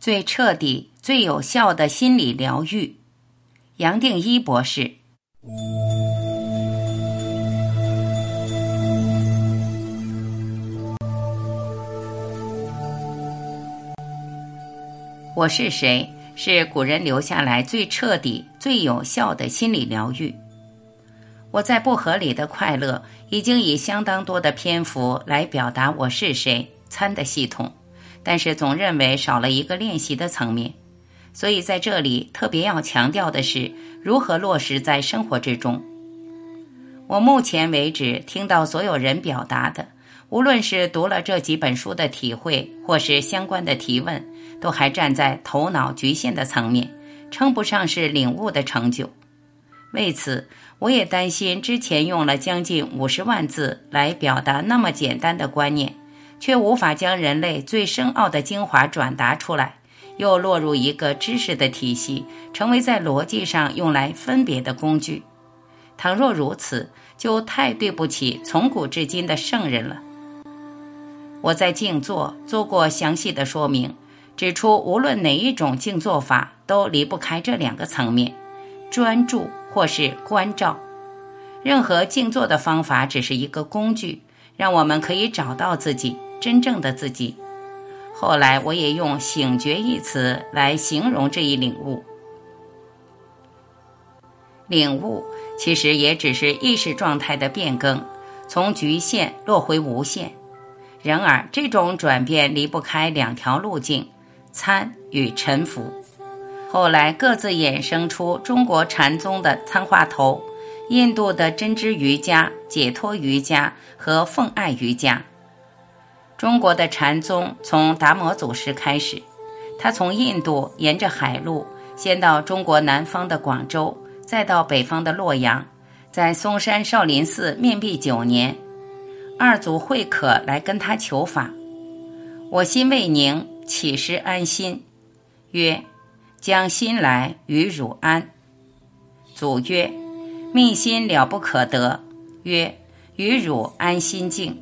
最彻底、最有效的心理疗愈。杨定一博士。我是谁？是古人留下来最彻底、最有效的心理疗愈。我在不合理的快乐已经以相当多的篇幅来表达我是谁参的系统，但是总认为少了一个练习的层面，所以在这里特别要强调的是如何落实在生活之中。我目前为止听到所有人表达的，无论是读了这几本书的体会，或是相关的提问，都还站在头脑局限的层面，称不上是领悟的成就。为此。我也担心，之前用了将近五十万字来表达那么简单的观念，却无法将人类最深奥的精华转达出来，又落入一个知识的体系，成为在逻辑上用来分别的工具。倘若如此，就太对不起从古至今的圣人了。我在静坐做过详细的说明，指出无论哪一种静坐法，都离不开这两个层面：专注。或是关照，任何静坐的方法只是一个工具，让我们可以找到自己真正的自己。后来我也用“醒觉”一词来形容这一领悟。领悟其实也只是意识状态的变更，从局限落回无限。然而，这种转变离不开两条路径：参与沉浮。后来各自衍生出中国禅宗的参话头、印度的真知瑜伽、解脱瑜伽和奉爱瑜伽。中国的禅宗从达摩祖师开始，他从印度沿着海路，先到中国南方的广州，再到北方的洛阳，在嵩山少林寺面壁九年。二祖慧可来跟他求法，我心未宁，岂施安心？曰。将心来与汝安。祖曰：“命心了不可得。”曰：“与汝安心静。”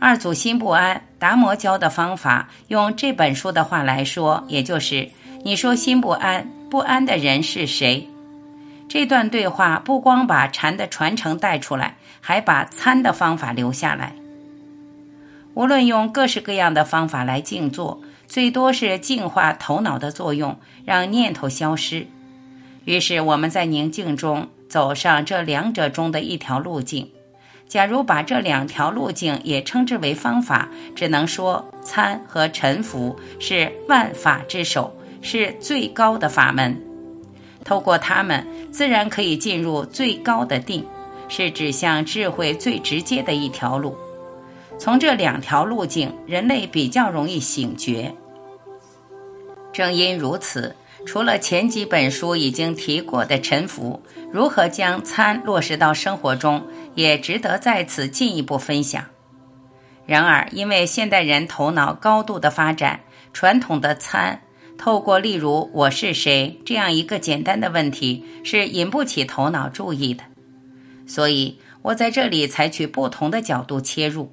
二祖心不安。达摩教的方法，用这本书的话来说，也就是你说心不安，不安的人是谁？这段对话不光把禅的传承带出来，还把参的方法留下来。无论用各式各样的方法来静坐。最多是净化头脑的作用，让念头消失。于是我们在宁静中走上这两者中的一条路径。假如把这两条路径也称之为方法，只能说参和沉浮是万法之首，是最高的法门。透过它们，自然可以进入最高的定，是指向智慧最直接的一条路。从这两条路径，人类比较容易醒觉。正因如此，除了前几本书已经提过的沉浮，如何将参落实到生活中，也值得在此进一步分享。然而，因为现代人头脑高度的发展，传统的参透过例如“我是谁”这样一个简单的问题，是引不起头脑注意的。所以我在这里采取不同的角度切入。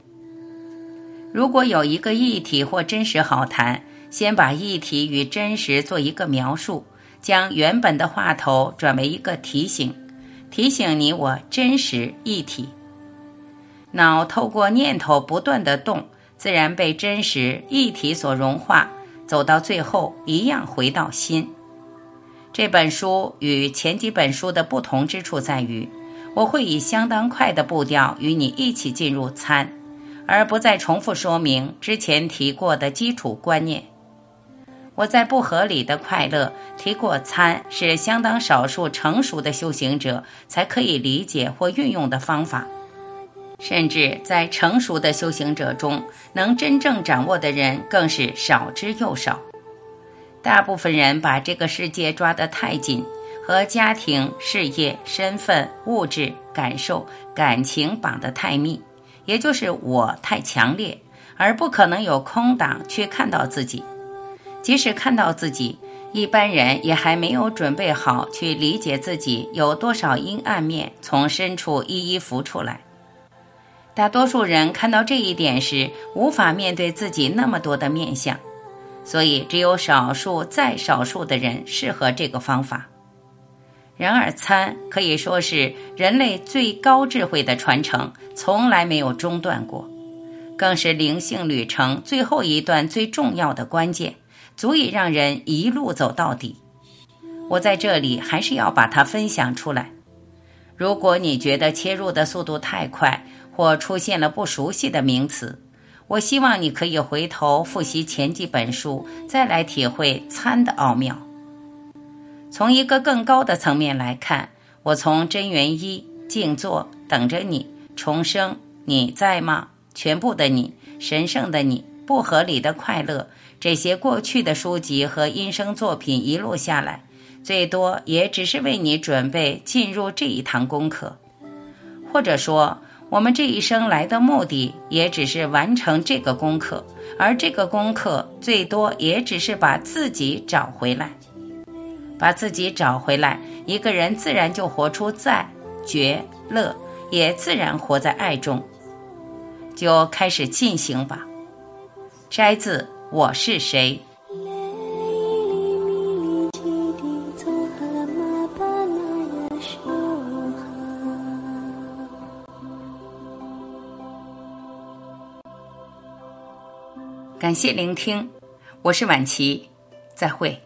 如果有一个议题或真实好谈，先把议题与真实做一个描述，将原本的话头转为一个提醒，提醒你我真实一体。脑透过念头不断的动，自然被真实一体所融化，走到最后一样回到心。这本书与前几本书的不同之处在于，我会以相当快的步调与你一起进入参。而不再重复说明之前提过的基础观念。我在不合理的快乐提过参，是相当少数成熟的修行者才可以理解或运用的方法，甚至在成熟的修行者中，能真正掌握的人更是少之又少。大部分人把这个世界抓得太紧，和家庭、事业、身份、物质、感受、感情绑得太密。也就是我太强烈，而不可能有空档去看到自己。即使看到自己，一般人也还没有准备好去理解自己有多少阴暗面从深处一一浮出来。大多数人看到这一点时，无法面对自己那么多的面相。所以只有少数再少数的人适合这个方法。然而，参可以说是人类最高智慧的传承，从来没有中断过，更是灵性旅程最后一段最重要的关键，足以让人一路走到底。我在这里还是要把它分享出来。如果你觉得切入的速度太快，或出现了不熟悉的名词，我希望你可以回头复习前几本书，再来体会参的奥妙。从一个更高的层面来看，我从真元一、静坐、等着你、重生、你在吗？全部的你、神圣的你、不合理的快乐这些过去的书籍和音声作品一路下来。最多也只是为你准备进入这一堂功课，或者说，我们这一生来的目的也只是完成这个功课，而这个功课最多也只是把自己找回来，把自己找回来，一个人自然就活出在觉乐，也自然活在爱中，就开始进行吧。摘自《我是谁》。感谢聆听，我是晚琪，再会。